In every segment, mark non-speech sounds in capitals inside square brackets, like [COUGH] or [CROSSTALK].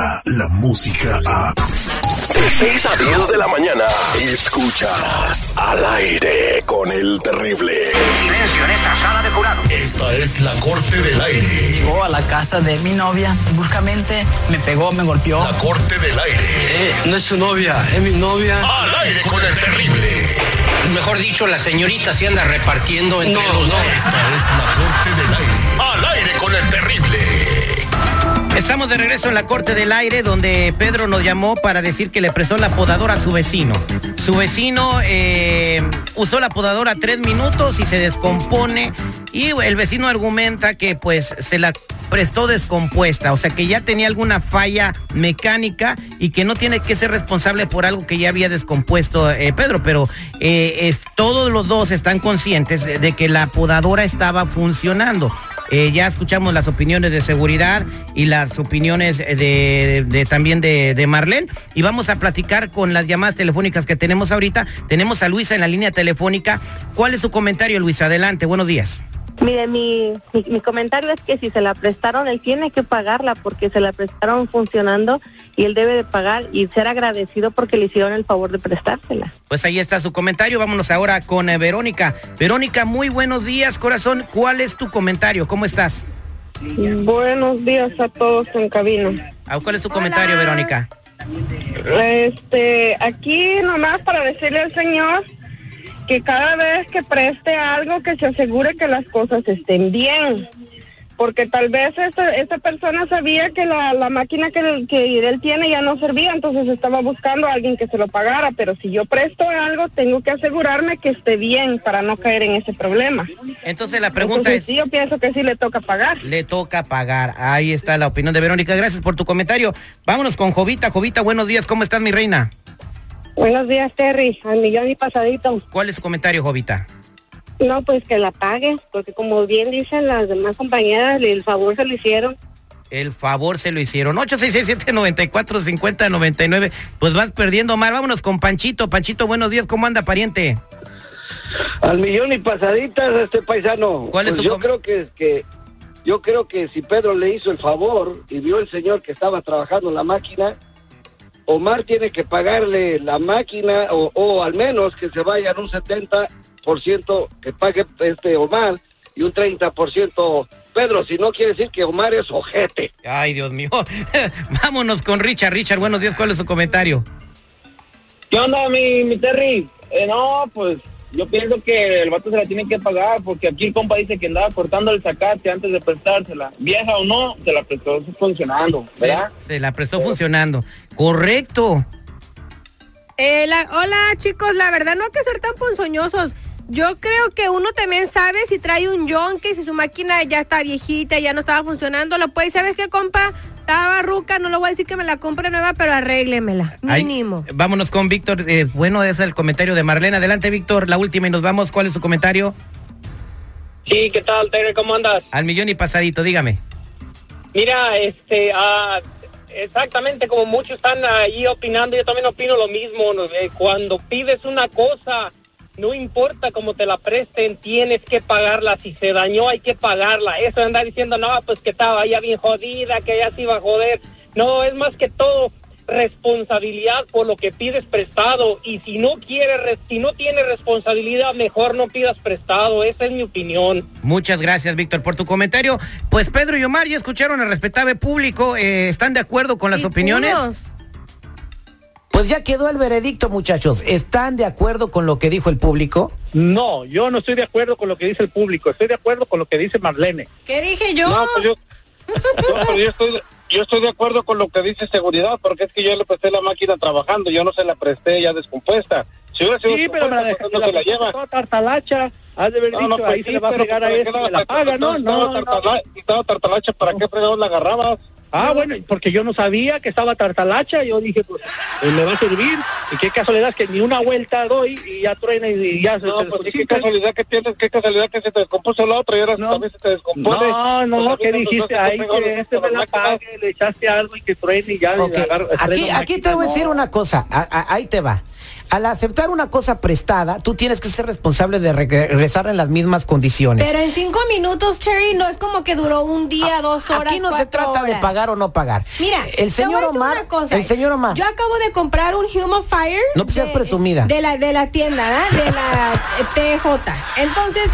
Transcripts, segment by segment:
llega la música a... De 6 a 10 de la mañana, escuchas al aire con el terrible. Silencio en esta sala de jurado. Esta es la corte del aire. Llegó a la casa de mi novia, bruscamente me pegó, me golpeó. La corte del aire. Eh, no es su novia, es mi novia. Al aire con el terrible. Mejor dicho, la señorita se anda repartiendo entre No, los dos. Esta es la corte del aire. Al aire con el terrible. Estamos de regreso en la corte del aire donde Pedro nos llamó para decir que le prestó la podadora a su vecino. Su vecino eh, usó la podadora tres minutos y se descompone y el vecino argumenta que pues se la prestó descompuesta, o sea que ya tenía alguna falla mecánica y que no tiene que ser responsable por algo que ya había descompuesto eh, Pedro, pero eh, es, todos los dos están conscientes de, de que la podadora estaba funcionando. Eh, ya escuchamos las opiniones de seguridad y las opiniones de- de- también de, de Marlene. Y vamos a platicar con las llamadas telefónicas que tenemos ahorita. Tenemos a Luisa en la línea telefónica. ¿Cuál es su comentario, Luisa? Adelante, buenos días. Mire, mi, mi, mi comentario es que si se la prestaron, él tiene que pagarla porque se la prestaron funcionando y él debe de pagar y ser agradecido porque le hicieron el favor de prestársela. Pues ahí está su comentario. Vámonos ahora con eh, Verónica. Verónica, muy buenos días, corazón. ¿Cuál es tu comentario? ¿Cómo estás? Buenos días a todos en cabina. Ah, ¿Cuál es tu comentario, Verónica? Este, aquí nomás para decirle al señor que cada vez que preste algo que se asegure que las cosas estén bien. Porque tal vez esta, esta persona sabía que la, la máquina que, él- que él tiene ya no servía, entonces estaba buscando a alguien que se lo pagara. Pero si yo presto algo, tengo que asegurarme que esté bien para no caer en ese problema. Entonces la pregunta Entonces, es... sí, yo pienso que sí le toca pagar. Le toca pagar. Ahí está la opinión de Verónica. Gracias por tu comentario. Vámonos con Jovita. Jovita, buenos días. ¿Cómo estás, mi reina? Buenos días, Terry. Al millón y pasadito. ¿Cuál es su comentario, Jovita? No, pues que la pague, porque como bien dicen las demás compañeras, el favor se lo hicieron. El favor se lo hicieron. 8667-945099. Pues vas perdiendo, Mar. Vámonos con Panchito. Panchito, buenos días. ¿Cómo anda, pariente? Al millón y pasaditas, este paisano. ¿Cuál es Pues su yo creo que, que yo creo que si Pedro le hizo el favor y vio el señor que estaba trabajando en la máquina, Omar tiene que pagarle la máquina o, o al menos que se vayan un 70% que pague este Omar y un 30% Pedro, si no quiere decir que Omar es ojete. Ay, Dios mío. [LAUGHS] Vámonos con Richard. Richard, buenos días. ¿Cuál es su comentario? ¿Qué onda, mi, mi Terry? Eh, no, pues yo pienso que el vato se la tiene que pagar porque aquí el compa dice que andaba cortando el zacate antes de prestársela. Vieja o no, se la prestó funcionando, ¿verdad? Se la prestó funcionando. Correcto. Eh, la- hola chicos, la verdad no hay que ser tan ponzoñosos. Yo creo que uno también sabe si trae un yonque, si su máquina ya está viejita, ya no estaba funcionando, lo puede, ¿sabes qué, compa? Estaba ruca, no le voy a decir que me la compre nueva, pero arréglemela, Ay, mínimo. vámonos con Víctor. Eh, bueno, ese es el comentario de Marlene. Adelante, Víctor. La última y nos vamos. ¿Cuál es su comentario? Sí, ¿qué tal, Terry? ¿Cómo andas? Al millón y pasadito, dígame. Mira, este, ah, exactamente como muchos están ahí opinando, yo también opino lo mismo. Eh, Cuando pides una cosa, no importa cómo te la presten, tienes que pagarla. Si se dañó, hay que pagarla. Eso de andar diciendo, no, pues que estaba ya bien jodida, que ya se iba a joder. No, es más que todo responsabilidad por lo que pides prestado y si no quieres res- si no tienes responsabilidad mejor no pidas prestado esa es mi opinión Muchas gracias, Víctor, por tu comentario. Pues Pedro y Omar ya escucharon al respetable público. eh, ¿Están de acuerdo con las Y opiniones? puros. Pues ya quedó el veredicto, muchachos. ¿Están de acuerdo con lo que dijo el público? No, yo no estoy de acuerdo con lo que dice el público, estoy de acuerdo con lo que dice Marlene. ¿Qué dije yo? No, pues yo, no, pero yo estoy, yo estoy de acuerdo con lo que dice seguridad, porque es que yo le presté la máquina trabajando, yo no se la presté ya descompuesta. Si hubiera sido Sí, pero me la descompuesta, dejaste ¿por qué no se la lleva. toda tartalacha. Has de haber No, no, dicho, pues ahí sí, se le va a pero fregar a ¿para qué este, la- paga, ¿no? No, no. Estaba tartala- estaba tartalacha, ¿para qué fregados la agarrabas? Ah, bueno, porque yo no sabía que estaba tartalacha, yo dije, pues, pues, me va a servir. Y qué casualidad que ni una vuelta doy y ya truena y, y ya se No, pues qué casualidad que tienes, qué casualidad que se te descompuso la otra y ahora No. también se te descompone. No, no, Pues, ¿qué dijiste ahí? Que este me la pague, le echaste algo y que truene y ya. Ok, le agarro- Aquí, aquí te voy a decir una cosa. A- a- ahí te va. Al aceptar una cosa prestada, tú tienes que ser responsable de regresar en las mismas condiciones. Pero en cinco minutos, Cherry, no es como que duró un día, dos horas. Aquí no se trata de pagar o no pagar. Mira, el señor Omar, el señor Omar. Yo acabo de comprar un Human Fire. No seas presumida. De la, de la tienda, ¿verdad? De la TJ. Entonces,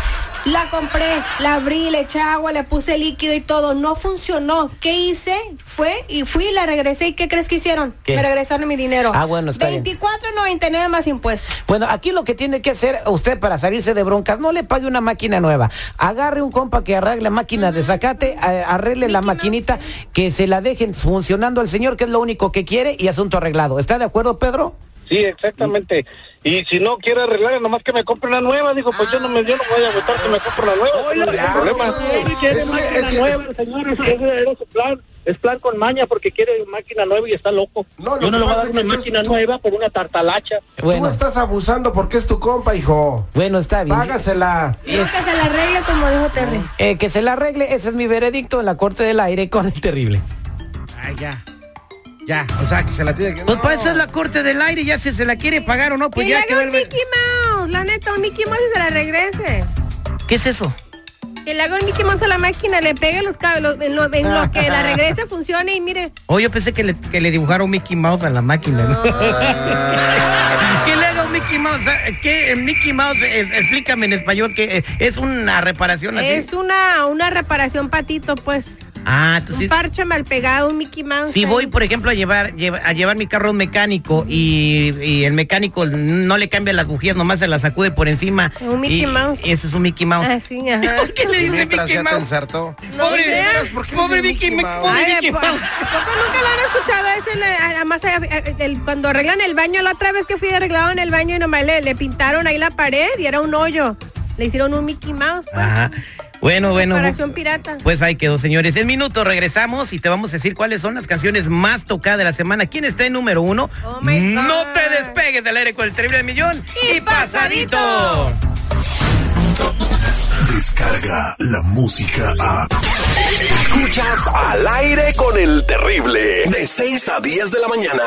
la compré, la abrí, le eché agua, le puse líquido y todo. No funcionó. ¿Qué hice? Fue y fui, la regresé. ¿Y qué crees que hicieron? Me regresaron mi dinero. Ah, bueno, está 24.99 más impuestos. Bueno, aquí lo que tiene que hacer usted para salirse de broncas, no le pague una máquina nueva. Agarre un compa que arregle máquina de zacate, arregle la maquinita, que se la dejen funcionando al señor, que es lo único que quiere y asunto arreglado. ¿Está de acuerdo, Pedro? Sí, exactamente. Y si no quiere arreglar, nomás que me compre una nueva. Dijo, pues yo no me yo no voy a votar que me compre una nueva. Oye, no problema. quiere máquina nueva, señor. Ese era su plan. Es plan con maña porque quiere máquina nueva y está loco. No, yo no le voy a dar una máquina nueva por una tartalacha. Bueno. Tú estás abusando porque es tu compa, hijo. Bueno, está bien. Págasela. Y es que se la arregle como dijo Terry. Eh, que se la arregle, ese es mi veredicto en la Corte del Aire con el terrible. Ay, ya. Ya, o sea, que se la tiene que... Pues para eso es la corte del aire, ya si se la quiere pagar o no, pues que ya le que haga un Mickey Mouse, la neta, un Mickey Mouse y se la regrese. ¿Qué es eso? Que le haga un Mickey Mouse a la máquina, le pegue los cables, en, lo, en lo, que la regrese [LAUGHS] funcione y mire. Oh, yo pensé que le, que le dibujara un Mickey Mouse a la máquina. ¿no? [LAUGHS] que le haga un Mickey Mouse. ¿Qué Mickey Mouse? Es, explícame en español que es una reparación así. Es una, una reparación patito, pues. Ah, tú Un parche mal pegado, un Mickey Mouse. Si voy, por ejemplo, a llevar, a llevar mi carro a un mecánico y, el mecánico no le cambia las bujías, nomás se las sacude por encima. Un Mickey Mouse. Y ese es un Mickey Mouse. Ah, sí, ajá. ¿Por [LAUGHS] qué le dice Mickey Mouse? No, pobre, pobre Mickey, Mouse. Pobre Mickey Mouse. nunca lo han escuchado ese, además cuando arreglan el baño, la otra vez que fui arreglado en el baño y nomás le, le pintaron ahí la pared y era un hoyo. Le hicieron un Mickey Mouse. Pues. Ajá. Bueno, bueno. pirata. Pues ahí quedó, señores. En minutos regresamos y te vamos a decir cuáles son las canciones más tocadas de la semana. ¿Quién está en número uno? Oh no te despegues del aire con el terrible millón. Y, pasadito. Descarga la música a. Escuchas al aire con el terrible. De 6 a 10 de la mañana.